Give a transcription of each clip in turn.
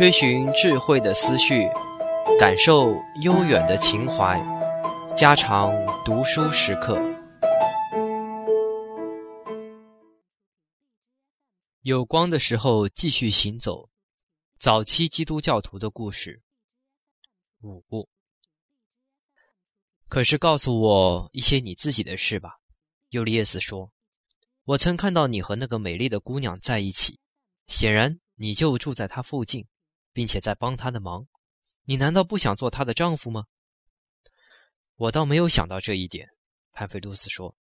追寻智慧的思绪，感受悠远的情怀，加长读书时刻。有光的时候，继续行走。早期基督教徒的故事。五。可是，告诉我一些你自己的事吧。尤利叶斯说：“我曾看到你和那个美丽的姑娘在一起，显然你就住在她附近。”并且在帮他的忙，你难道不想做她的丈夫吗？我倒没有想到这一点，潘菲卢斯说。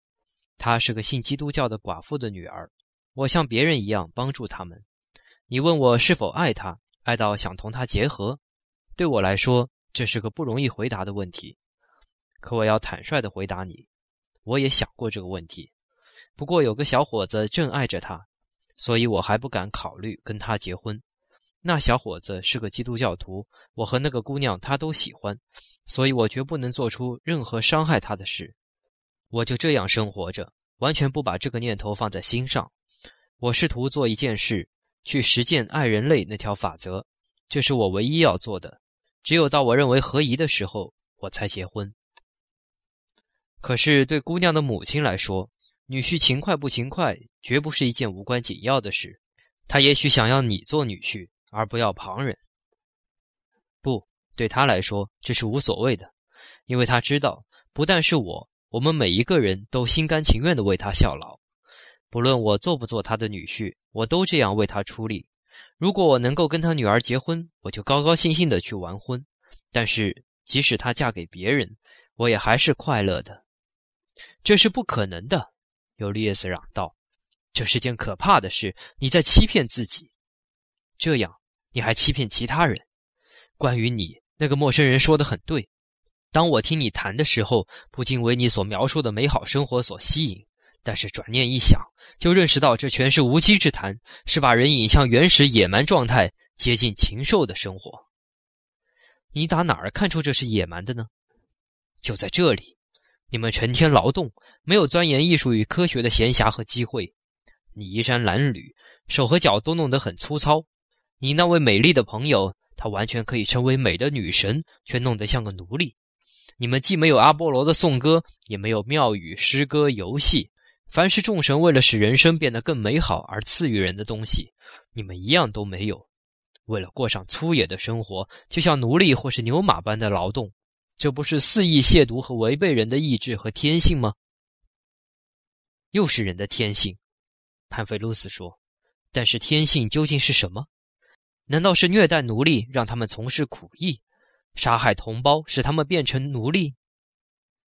她是个信基督教的寡妇的女儿，我像别人一样帮助他们。你问我是否爱她，爱到想同她结合，对我来说这是个不容易回答的问题。可我要坦率地回答你，我也想过这个问题。不过有个小伙子正爱着她，所以我还不敢考虑跟她结婚。那小伙子是个基督教徒，我和那个姑娘他都喜欢，所以我绝不能做出任何伤害他的事。我就这样生活着，完全不把这个念头放在心上。我试图做一件事，去实践爱人类那条法则，这是我唯一要做的。只有到我认为合宜的时候，我才结婚。可是对姑娘的母亲来说，女婿勤快不勤快，绝不是一件无关紧要的事。她也许想要你做女婿。而不要旁人。不，对他来说这是无所谓的，因为他知道，不但是我，我们每一个人都心甘情愿的为他效劳。不论我做不做他的女婿，我都这样为他出力。如果我能够跟他女儿结婚，我就高高兴兴的去完婚。但是，即使她嫁给别人，我也还是快乐的。这是不可能的，尤利叶斯嚷道：“这是件可怕的事，你在欺骗自己。”这样。你还欺骗其他人。关于你，那个陌生人说的很对。当我听你谈的时候，不禁为你所描述的美好生活所吸引。但是转念一想，就认识到这全是无稽之谈，是把人引向原始野蛮状态，接近禽兽的生活。你打哪儿看出这是野蛮的呢？就在这里，你们成天劳动，没有钻研艺术与科学的闲暇和机会。你衣衫褴褛，手和脚都弄得很粗糙。你那位美丽的朋友，她完全可以成为美的女神，却弄得像个奴隶。你们既没有阿波罗的颂歌，也没有庙宇诗歌游戏，凡是众神为了使人生变得更美好而赐予人的东西，你们一样都没有。为了过上粗野的生活，就像奴隶或是牛马般的劳动，这不是肆意亵渎和违背人的意志和天性吗？又是人的天性，潘菲鲁斯说。但是天性究竟是什么？难道是虐待奴隶，让他们从事苦役，杀害同胞，使他们变成奴隶，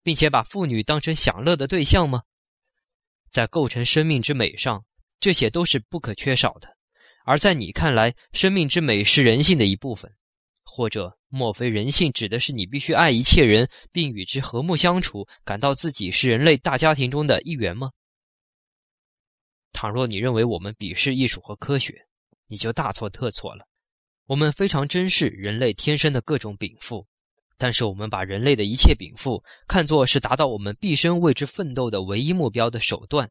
并且把妇女当成享乐的对象吗？在构成生命之美上，这些都是不可缺少的。而在你看来，生命之美是人性的一部分，或者莫非人性指的是你必须爱一切人，并与之和睦相处，感到自己是人类大家庭中的一员吗？倘若你认为我们鄙视艺术和科学，你就大错特错了。我们非常珍视人类天生的各种禀赋，但是我们把人类的一切禀赋看作是达到我们毕生为之奋斗的唯一目标的手段。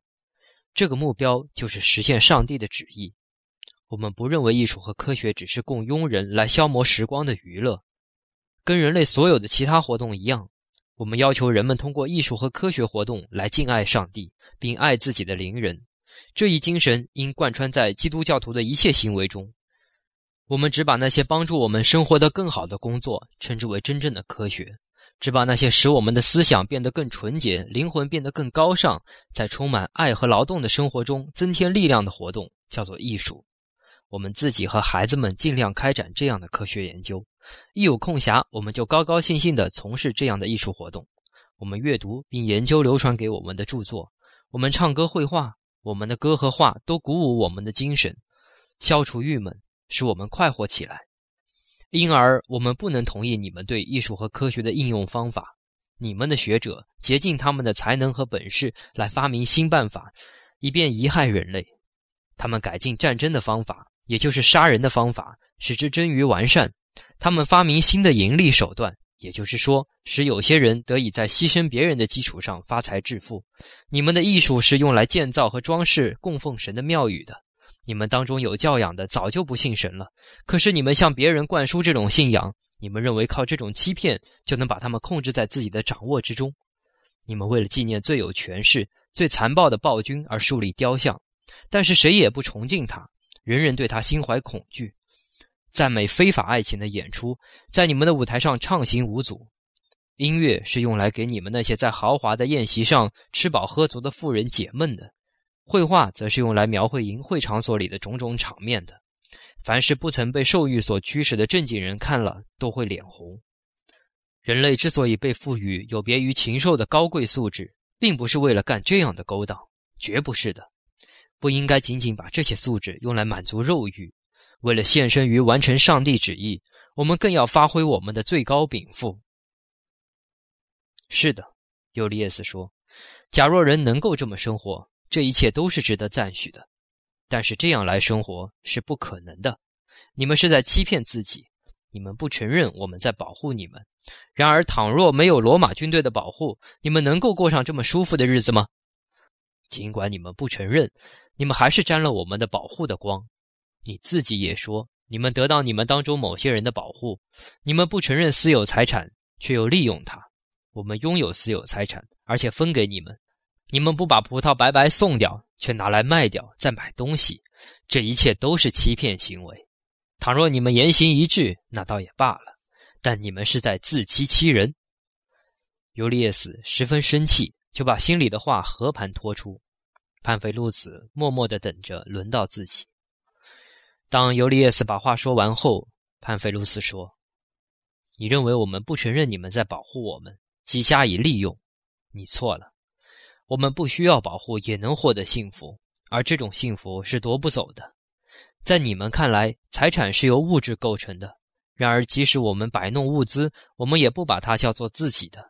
这个目标就是实现上帝的旨意。我们不认为艺术和科学只是供庸人来消磨时光的娱乐，跟人类所有的其他活动一样，我们要求人们通过艺术和科学活动来敬爱上帝，并爱自己的邻人。这一精神应贯穿在基督教徒的一切行为中。我们只把那些帮助我们生活得更好的工作称之为真正的科学，只把那些使我们的思想变得更纯洁、灵魂变得更高尚，在充满爱和劳动的生活中增添力量的活动叫做艺术。我们自己和孩子们尽量开展这样的科学研究，一有空暇，我们就高高兴兴地从事这样的艺术活动。我们阅读并研究流传给我们的著作，我们唱歌、绘画，我们的歌和画都鼓舞我们的精神，消除郁闷。使我们快活起来，因而我们不能同意你们对艺术和科学的应用方法。你们的学者竭尽他们的才能和本事来发明新办法，以便贻害人类。他们改进战争的方法，也就是杀人的方法，使之臻于完善。他们发明新的盈利手段，也就是说，使有些人得以在牺牲别人的基础上发财致富。你们的艺术是用来建造和装饰供奉神的庙宇的。你们当中有教养的早就不信神了。可是你们向别人灌输这种信仰，你们认为靠这种欺骗就能把他们控制在自己的掌握之中。你们为了纪念最有权势、最残暴的暴君而树立雕像，但是谁也不崇敬他，人人对他心怀恐惧。赞美非法爱情的演出在你们的舞台上畅行无阻。音乐是用来给你们那些在豪华的宴席上吃饱喝足的富人解闷的，绘画则是用来描绘淫秽场所里的种种场面的。凡是不曾被兽欲所驱使的正经人看了都会脸红。人类之所以被赋予有别于禽兽的高贵素质，并不是为了干这样的勾当，绝不是的。不应该仅仅把这些素质用来满足肉欲。为了献身于完成上帝旨意，我们更要发挥我们的最高禀赋。是的，尤利叶斯说：“假若人能够这么生活，这一切都是值得赞许的。但是这样来生活是不可能的。你们是在欺骗自己，你们不承认我们在保护你们。然而，倘若没有罗马军队的保护，你们能够过上这么舒服的日子吗？尽管你们不承认，你们还是沾了我们的保护的光。你自己也说，你们得到你们当中某些人的保护，你们不承认私有财产，却又利用它。”我们拥有私有财产，而且分给你们。你们不把葡萄白白送掉，却拿来卖掉，再买东西，这一切都是欺骗行为。倘若你们言行一致，那倒也罢了，但你们是在自欺欺人。尤利叶斯十分生气，就把心里的话和盘托出。潘菲路斯默默地等着轮到自己。当尤利叶斯把话说完后，潘菲路斯说：“你认为我们不承认你们在保护我们？”即加以利用，你错了。我们不需要保护也能获得幸福，而这种幸福是夺不走的。在你们看来，财产是由物质构成的；然而，即使我们摆弄物资，我们也不把它叫做自己的。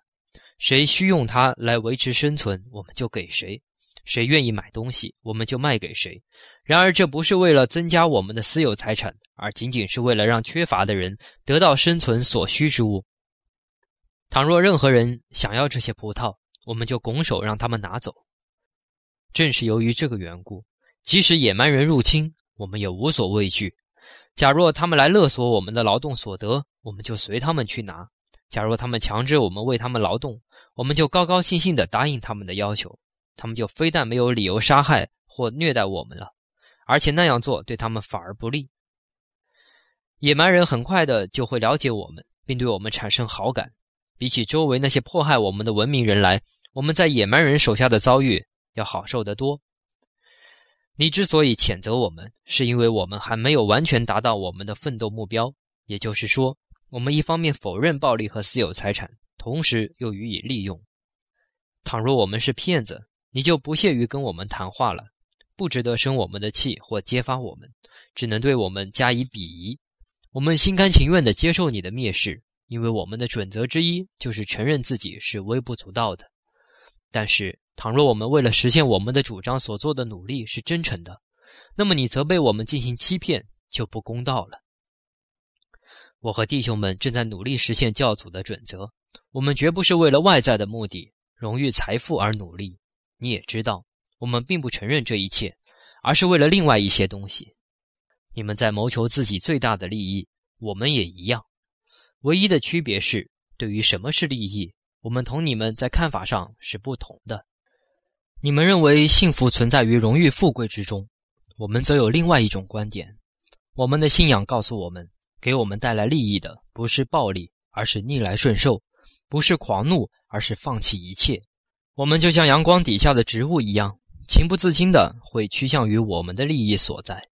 谁需用它来维持生存，我们就给谁；谁愿意买东西，我们就卖给谁。然而，这不是为了增加我们的私有财产，而仅仅是为了让缺乏的人得到生存所需之物。倘若任何人想要这些葡萄，我们就拱手让他们拿走。正是由于这个缘故，即使野蛮人入侵，我们也无所畏惧。假若他们来勒索我们的劳动所得，我们就随他们去拿；假若他们强制我们为他们劳动，我们就高高兴兴地答应他们的要求。他们就非但没有理由杀害或虐待我们了，而且那样做对他们反而不利。野蛮人很快的就会了解我们，并对我们产生好感。比起周围那些迫害我们的文明人来，我们在野蛮人手下的遭遇要好受得多。你之所以谴责我们，是因为我们还没有完全达到我们的奋斗目标。也就是说，我们一方面否认暴力和私有财产，同时又予以利用。倘若我们是骗子，你就不屑于跟我们谈话了，不值得生我们的气或揭发我们，只能对我们加以鄙夷。我们心甘情愿地接受你的蔑视。因为我们的准则之一就是承认自己是微不足道的，但是倘若我们为了实现我们的主张所做的努力是真诚的，那么你责备我们进行欺骗就不公道了。我和弟兄们正在努力实现教祖的准则，我们绝不是为了外在的目的、荣誉、财富而努力。你也知道，我们并不承认这一切，而是为了另外一些东西。你们在谋求自己最大的利益，我们也一样。唯一的区别是，对于什么是利益，我们同你们在看法上是不同的。你们认为幸福存在于荣誉富贵之中，我们则有另外一种观点。我们的信仰告诉我们，给我们带来利益的不是暴力，而是逆来顺受；不是狂怒，而是放弃一切。我们就像阳光底下的植物一样，情不自禁的会趋向于我们的利益所在。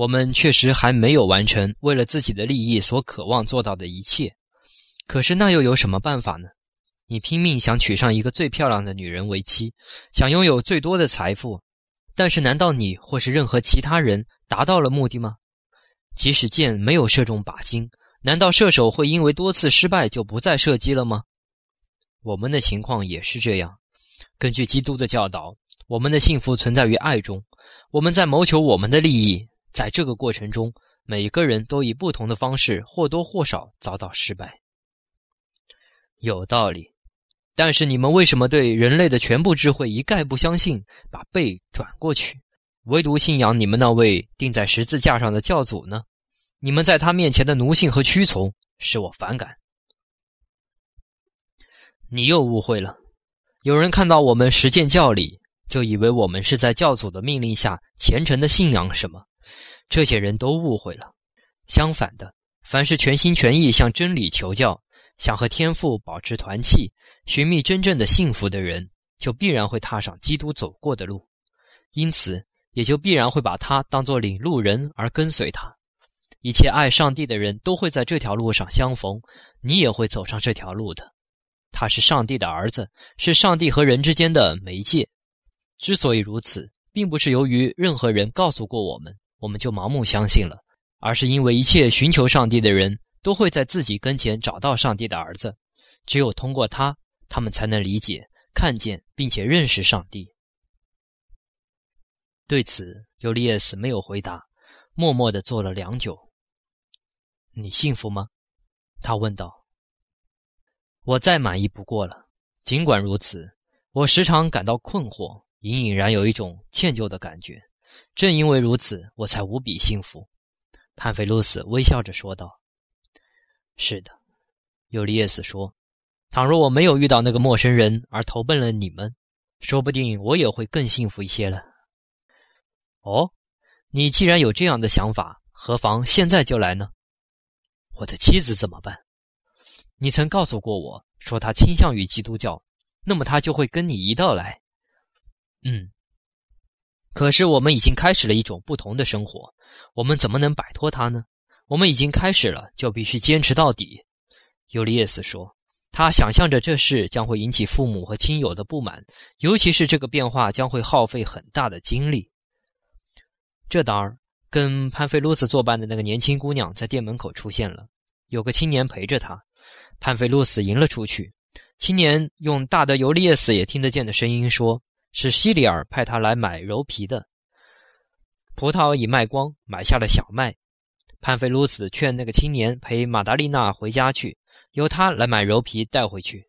我们确实还没有完成为了自己的利益所渴望做到的一切，可是那又有什么办法呢？你拼命想娶上一个最漂亮的女人为妻，想拥有最多的财富，但是难道你或是任何其他人达到了目的吗？即使箭没有射中靶心，难道射手会因为多次失败就不再射击了吗？我们的情况也是这样。根据基督的教导，我们的幸福存在于爱中，我们在谋求我们的利益。在这个过程中，每个人都以不同的方式或多或少遭到失败。有道理，但是你们为什么对人类的全部智慧一概不相信，把背转过去？唯独信仰你们那位钉在十字架上的教主呢？你们在他面前的奴性和屈从使我反感。你又误会了。有人看到我们实践教理，就以为我们是在教主的命令下虔诚的信仰什么。这些人都误会了。相反的，凡是全心全意向真理求教，想和天父保持团契，寻觅真正的幸福的人，就必然会踏上基督走过的路。因此，也就必然会把他当作领路人而跟随他。一切爱上帝的人都会在这条路上相逢，你也会走上这条路的。他是上帝的儿子，是上帝和人之间的媒介。之所以如此，并不是由于任何人告诉过我们，我们就盲目相信了，而是因为一切寻求上帝的人都会在自己跟前找到上帝的儿子。只有通过他，他们才能理解、看见并且认识上帝。对此，尤利叶斯没有回答，默默地坐了良久。你幸福吗？他问道。我再满意不过了。尽管如此，我时常感到困惑，隐隐然有一种歉疚的感觉。正因为如此，我才无比幸福。潘菲鲁斯微笑着说道：“是的。”尤利叶斯说：“倘若我没有遇到那个陌生人而投奔了你们，说不定我也会更幸福一些了。”哦，你既然有这样的想法，何妨现在就来呢？我的妻子怎么办？你曾告诉过我说他倾向于基督教，那么他就会跟你一道来。嗯，可是我们已经开始了一种不同的生活，我们怎么能摆脱他呢？我们已经开始了，就必须坚持到底。尤利叶斯说，他想象着这事将会引起父母和亲友的不满，尤其是这个变化将会耗费很大的精力。这当儿，跟潘菲鲁斯作伴的那个年轻姑娘在店门口出现了，有个青年陪着她。潘菲路斯迎了出去。青年用大的尤利叶斯也听得见的声音说：“是西里尔派他来买柔皮的。葡萄已卖光，买下了小麦。潘菲鲁斯劝那个青年陪马达丽娜回家去，由他来买柔皮带回去。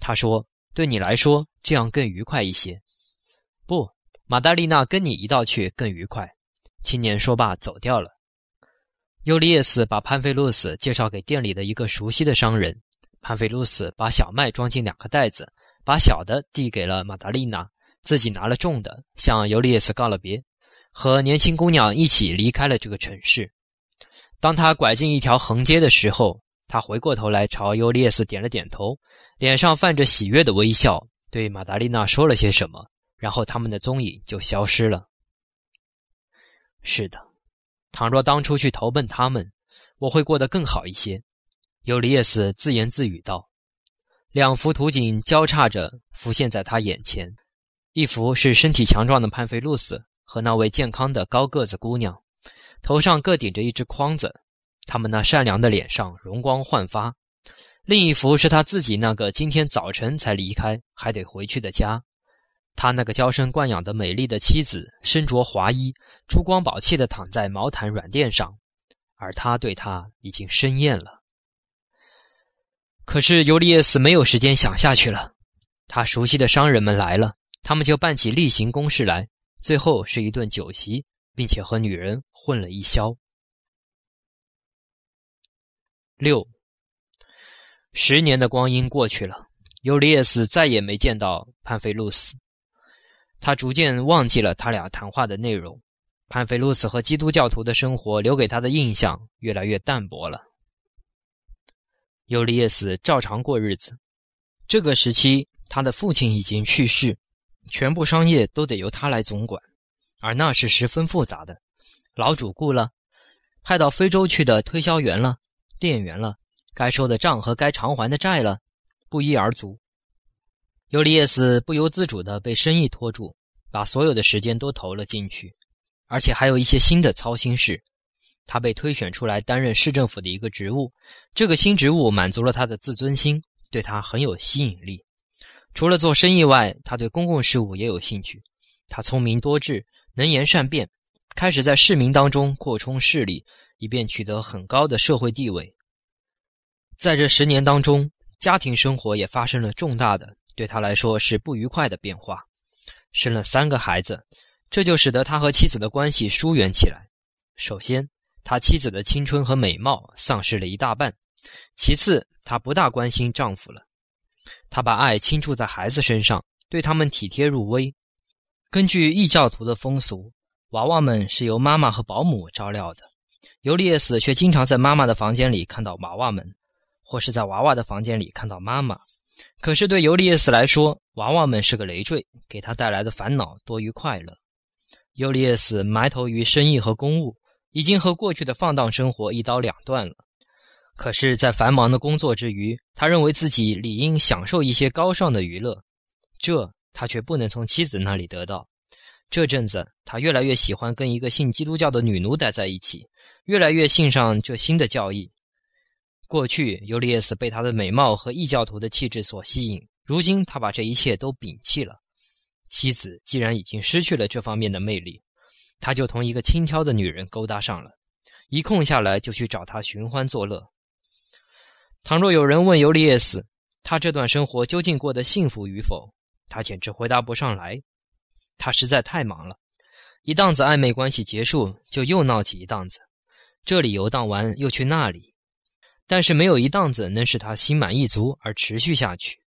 他说：‘对你来说，这样更愉快一些。’不，马达丽娜跟你一道去更愉快。”青年说罢，走掉了。尤利叶斯把潘菲路斯介绍给店里的一个熟悉的商人。潘菲路斯把小麦装进两个袋子，把小的递给了马达丽娜，自己拿了重的，向尤利叶斯告了别，和年轻姑娘一起离开了这个城市。当他拐进一条横街的时候，他回过头来朝尤利叶斯点了点头，脸上泛着喜悦的微笑，对玛达丽娜说了些什么，然后他们的踪影就消失了。是的。倘若当初去投奔他们，我会过得更好一些。”尤利叶斯自言自语道。两幅图景交叉着浮现在他眼前：一幅是身体强壮的潘菲露斯和那位健康的高个子姑娘，头上各顶着一只筐子，他们那善良的脸上容光焕发；另一幅是他自己那个今天早晨才离开还得回去的家。他那个娇生惯养的美丽的妻子，身着华衣，珠光宝气地躺在毛毯软垫上，而他对她已经生厌了。可是尤利叶斯没有时间想下去了。他熟悉的商人们来了，他们就办起例行公事来，最后是一顿酒席，并且和女人混了一宵。六十年的光阴过去了，尤利叶斯再也没见到潘菲路斯。他逐渐忘记了他俩谈话的内容，潘菲路斯和基督教徒的生活留给他的印象越来越淡薄了。尤利耶斯照常过日子，这个时期他的父亲已经去世，全部商业都得由他来总管，而那是十分复杂的，老主顾了，派到非洲去的推销员了，店员了，该收的账和该偿还的债了，不一而足。尤利叶斯不由自主地被生意拖住，把所有的时间都投了进去，而且还有一些新的操心事。他被推选出来担任市政府的一个职务，这个新职务满足了他的自尊心，对他很有吸引力。除了做生意外，他对公共事务也有兴趣。他聪明多智，能言善辩，开始在市民当中扩充势力，以便取得很高的社会地位。在这十年当中，家庭生活也发生了重大的。对他来说是不愉快的变化，生了三个孩子，这就使得他和妻子的关系疏远起来。首先，他妻子的青春和美貌丧失了一大半；其次，他不大关心丈夫了。他把爱倾注在孩子身上，对他们体贴入微。根据异教徒的风俗，娃娃们是由妈妈和保姆照料的。尤利叶斯却经常在妈妈的房间里看到娃娃们，或是在娃娃的房间里看到妈妈。可是对尤利叶斯来说，娃娃们是个累赘，给他带来的烦恼多于快乐。尤利叶斯埋头于生意和公务，已经和过去的放荡生活一刀两断了。可是，在繁忙的工作之余，他认为自己理应享受一些高尚的娱乐，这他却不能从妻子那里得到。这阵子，他越来越喜欢跟一个信基督教的女奴待在一起，越来越信上这新的教义。过去，尤利叶斯被她的美貌和异教徒的气质所吸引，如今他把这一切都摒弃了。妻子既然已经失去了这方面的魅力，他就同一个轻佻的女人勾搭上了，一空下来就去找她寻欢作乐。倘若有人问尤利叶斯，他这段生活究竟过得幸福与否，他简直回答不上来。他实在太忙了，一档子暧昧关系结束，就又闹起一档子，这里游荡完又去那里，但是没有一档子能使他心满意足而持续下去，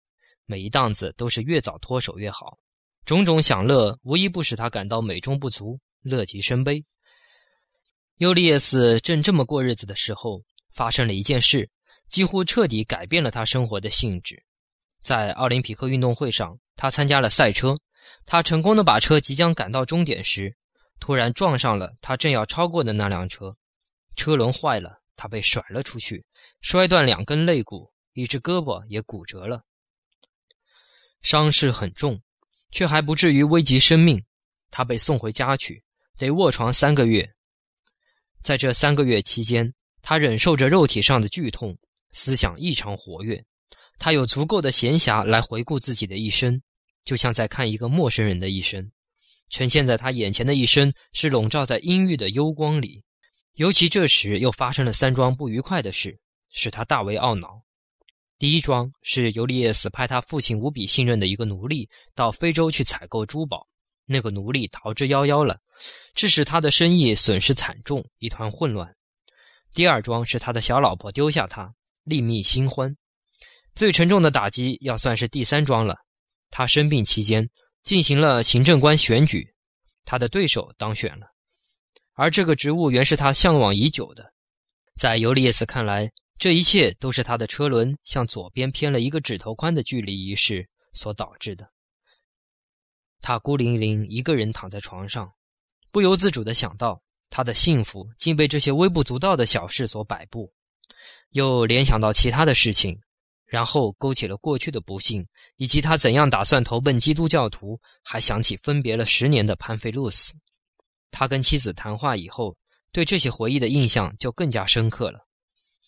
每一档子都是越早脱手越好。种种享乐无一不使他感到美中不足，乐极生悲。尤利叶斯正这么过日子的时候，发生了一件事。几乎彻底改变了他生活的性质。在奥林匹克运动会上，他参加了赛车。他成功的把车即将赶到终点时，突然撞上了他正要超过的那辆车，车轮坏了，他被甩了出去，摔断两根肋骨，一只胳膊也骨折了。伤势很重，却还不至于危及生命。他被送回家去，得卧床三个月。在这三个月期间，他忍受着肉体上的剧痛。思想异常活跃，他有足够的闲暇来回顾自己的一生，就像在看一个陌生人的一生。呈现在他眼前的一生是笼罩在阴郁的幽光里。尤其这时又发生了三桩不愉快的事，使他大为懊恼。第一桩是尤利叶斯派他父亲无比信任的一个奴隶到非洲去采购珠宝，那个奴隶逃之夭夭了，致使他的生意损失惨重，一团混乱。第二桩是他的小老婆丢下他。另觅新欢，最沉重的打击要算是第三桩了。他生病期间进行了行政官选举，他的对手当选了，而这个职务原是他向往已久的。在尤利叶斯看来，这一切都是他的车轮向左边偏了一个指头宽的距离一事所导致的。他孤零零一个人躺在床上，不由自主地想到，他的幸福竟被这些微不足道的小事所摆布。又联想到其他的事情，然后勾起了过去的不幸，以及他怎样打算投奔基督教徒，还想起分别了十年的潘菲洛斯。他跟妻子谈话以后，对这些回忆的印象就更加深刻了。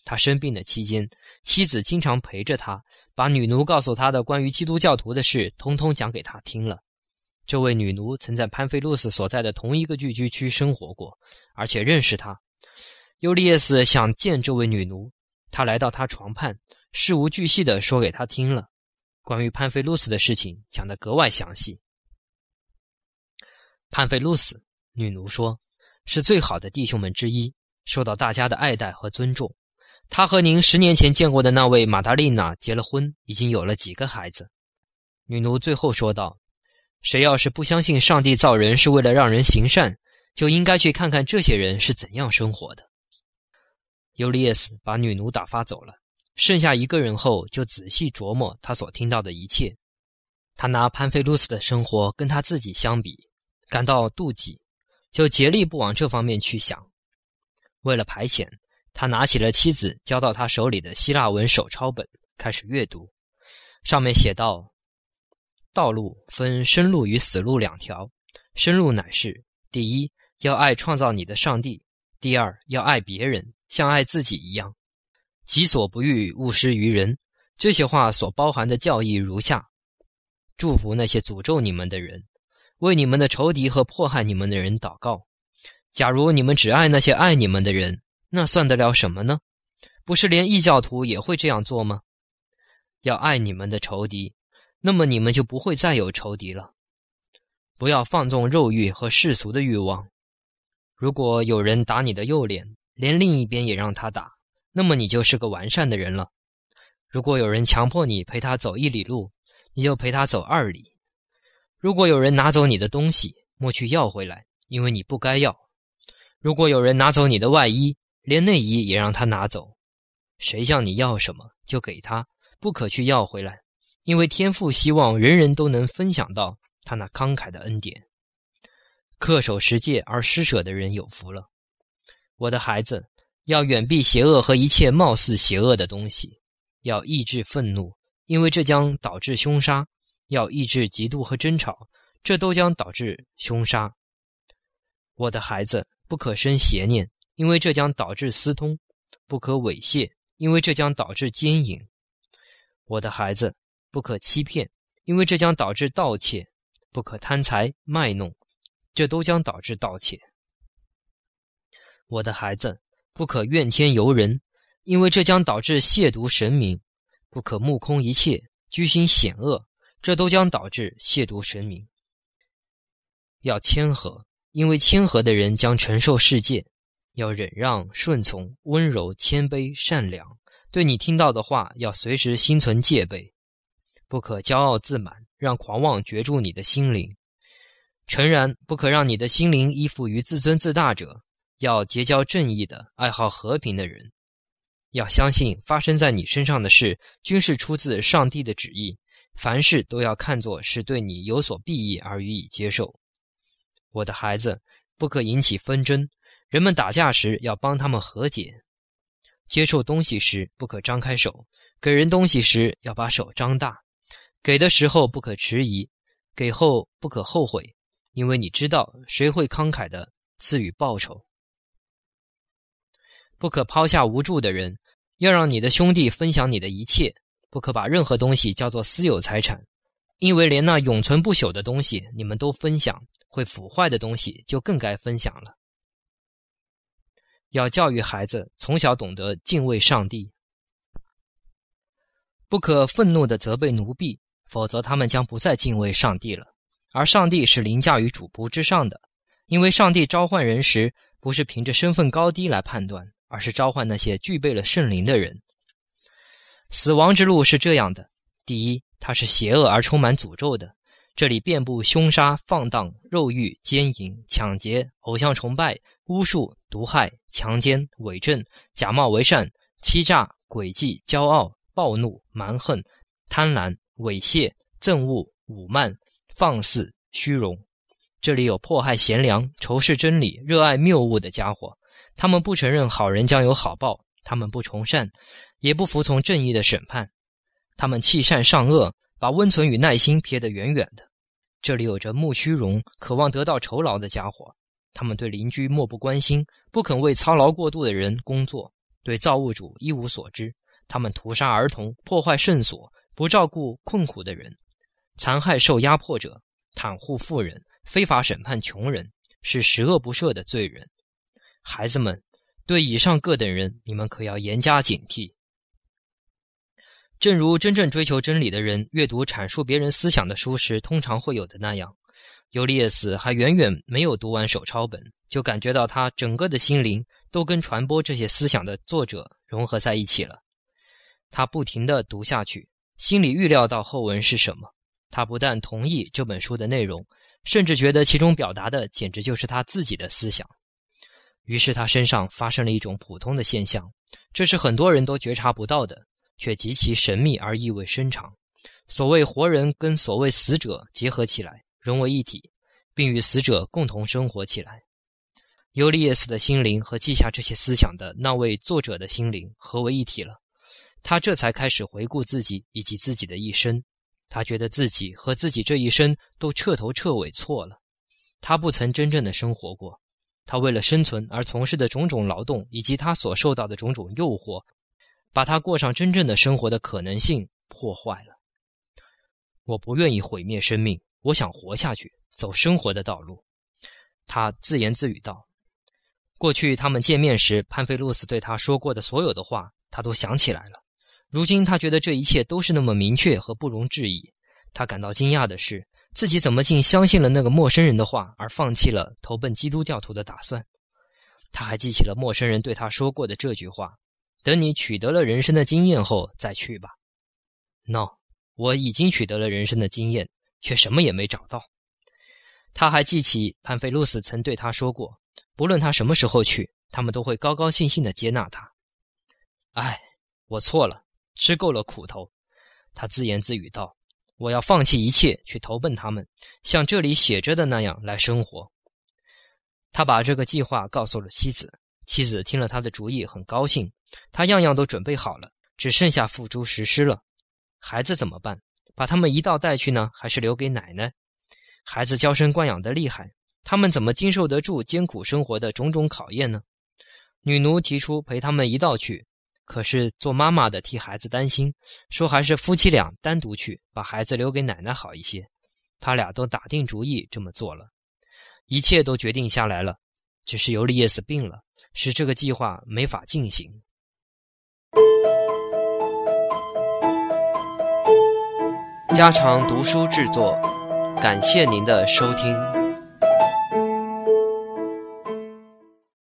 他生病的期间，妻子经常陪着他，把女奴告诉他的关于基督教徒的事，通通讲给他听了。这位女奴曾在潘菲洛斯所在的同一个聚居区生活过，而且认识他。尤利叶斯想见这位女奴，他来到她床畔，事无巨细地说给她听了关于潘菲露斯的事情，讲得格外详细。潘菲露斯，女奴说，是最好的弟兄们之一，受到大家的爱戴和尊重。他和您十年前见过的那位玛达丽娜结了婚，已经有了几个孩子。女奴最后说道：“谁要是不相信上帝造人是为了让人行善，就应该去看看这些人是怎样生活的。”尤利叶斯把女奴打发走了，剩下一个人后，就仔细琢磨他所听到的一切。他拿潘菲路斯的生活跟他自己相比，感到妒忌，就竭力不往这方面去想。为了排遣，他拿起了妻子交到他手里的希腊文手抄本，开始阅读。上面写道：“道路分生路与死路两条，生路乃是：第一，要爱创造你的上帝；第二，要爱别人。”像爱自己一样，己所不欲，勿施于人。这些话所包含的教义如下：祝福那些诅咒你们的人，为你们的仇敌和迫害你们的人祷告。假如你们只爱那些爱你们的人，那算得了什么呢？不是连异教徒也会这样做吗？要爱你们的仇敌，那么你们就不会再有仇敌了。不要放纵肉欲和世俗的欲望。如果有人打你的右脸，连另一边也让他打，那么你就是个完善的人了。如果有人强迫你陪他走一里路，你就陪他走二里。如果有人拿走你的东西，莫去要回来，因为你不该要。如果有人拿走你的外衣，连内衣也让他拿走。谁向你要什么，就给他，不可去要回来，因为天父希望人人都能分享到他那慷慨的恩典。恪守十戒而施舍的人有福了。我的孩子，要远避邪恶和一切貌似邪恶的东西，要抑制愤怒，因为这将导致凶杀；要抑制嫉妒和争吵，这都将导致凶杀。我的孩子，不可生邪念，因为这将导致私通；不可猥亵，因为这将导致奸淫。我的孩子，不可欺骗，因为这将导致盗窃；不可贪财卖弄。这都将导致盗窃。我的孩子，不可怨天尤人，因为这将导致亵渎神明；不可目空一切，居心险恶，这都将导致亵渎神明。要谦和，因为谦和的人将承受世界；要忍让、顺从、温柔、谦卑、善良。对你听到的话，要随时心存戒备，不可骄傲自满，让狂妄攫住你的心灵。诚然，不可让你的心灵依附于自尊自大者，要结交正义的、爱好和平的人。要相信发生在你身上的事均是出自上帝的旨意，凡事都要看作是对你有所裨益而予以接受。我的孩子，不可引起纷争。人们打架时要帮他们和解。接受东西时不可张开手，给人东西时要把手张大。给的时候不可迟疑，给后不可后悔。因为你知道谁会慷慨的赐予报酬，不可抛下无助的人，要让你的兄弟分享你的一切，不可把任何东西叫做私有财产，因为连那永存不朽的东西你们都分享，会腐坏的东西就更该分享了。要教育孩子从小懂得敬畏上帝，不可愤怒的责备奴婢，否则他们将不再敬畏上帝了。而上帝是凌驾于主仆之上的，因为上帝召唤人时，不是凭着身份高低来判断，而是召唤那些具备了圣灵的人。死亡之路是这样的：第一，它是邪恶而充满诅咒的，这里遍布凶杀、放荡、肉欲、奸淫、抢劫、偶像崇拜、巫术、毒害、强奸、伪证、假冒为善、欺诈、诡计、骄傲、暴怒、蛮横、贪婪、猥亵、憎恶、侮慢。放肆虚荣，这里有迫害贤良、仇视真理、热爱谬误的家伙。他们不承认好人将有好报，他们不崇善，也不服从正义的审判。他们弃善尚恶，把温存与耐心撇得远远的。这里有着慕虚荣、渴望得到酬劳的家伙。他们对邻居漠不关心，不肯为操劳过度的人工作，对造物主一无所知。他们屠杀儿童，破坏圣所，不照顾困苦的人。残害受压迫者，袒护富人，非法审判穷人，是十恶不赦的罪人。孩子们，对以上各等人，你们可要严加警惕。正如真正追求真理的人阅读阐述别人思想的书时，通常会有的那样，尤利叶斯还远远没有读完手抄本，就感觉到他整个的心灵都跟传播这些思想的作者融合在一起了。他不停地读下去，心里预料到后文是什么。他不但同意这本书的内容，甚至觉得其中表达的简直就是他自己的思想。于是他身上发生了一种普通的现象，这是很多人都觉察不到的，却极其神秘而意味深长。所谓活人跟所谓死者结合起来，融为一体，并与死者共同生活起来。尤利叶斯的心灵和记下这些思想的那位作者的心灵合为一体了。他这才开始回顾自己以及自己的一生。他觉得自己和自己这一生都彻头彻尾错了。他不曾真正的生活过。他为了生存而从事的种种劳动，以及他所受到的种种诱惑，把他过上真正的生活的可能性破坏了。我不愿意毁灭生命，我想活下去，走生活的道路。他自言自语道：“过去他们见面时，潘菲洛斯对他说过的所有的话，他都想起来了。”如今他觉得这一切都是那么明确和不容置疑。他感到惊讶的是，自己怎么竟相信了那个陌生人的话，而放弃了投奔基督教徒的打算？他还记起了陌生人对他说过的这句话：“等你取得了人生的经验后再去吧。”No，我已经取得了人生的经验，却什么也没找到。他还记起潘菲露斯曾对他说过：“不论他什么时候去，他们都会高高兴兴地接纳他。”哎，我错了，吃够了苦头。他自言自语道。我要放弃一切去投奔他们，像这里写着的那样来生活。他把这个计划告诉了妻子，妻子听了他的主意很高兴。他样样都准备好了，只剩下付诸实施了。孩子怎么办？把他们一道带去呢，还是留给奶奶？孩子娇生惯养的厉害，他们怎么经受得住艰苦生活的种种考验呢？女奴提出陪他们一道去。可是做妈妈的替孩子担心，说还是夫妻俩单独去，把孩子留给奶奶好一些。他俩都打定主意这么做了，一切都决定下来了。只是尤利叶斯病了，使这个计划没法进行。家常读书制作，感谢您的收听。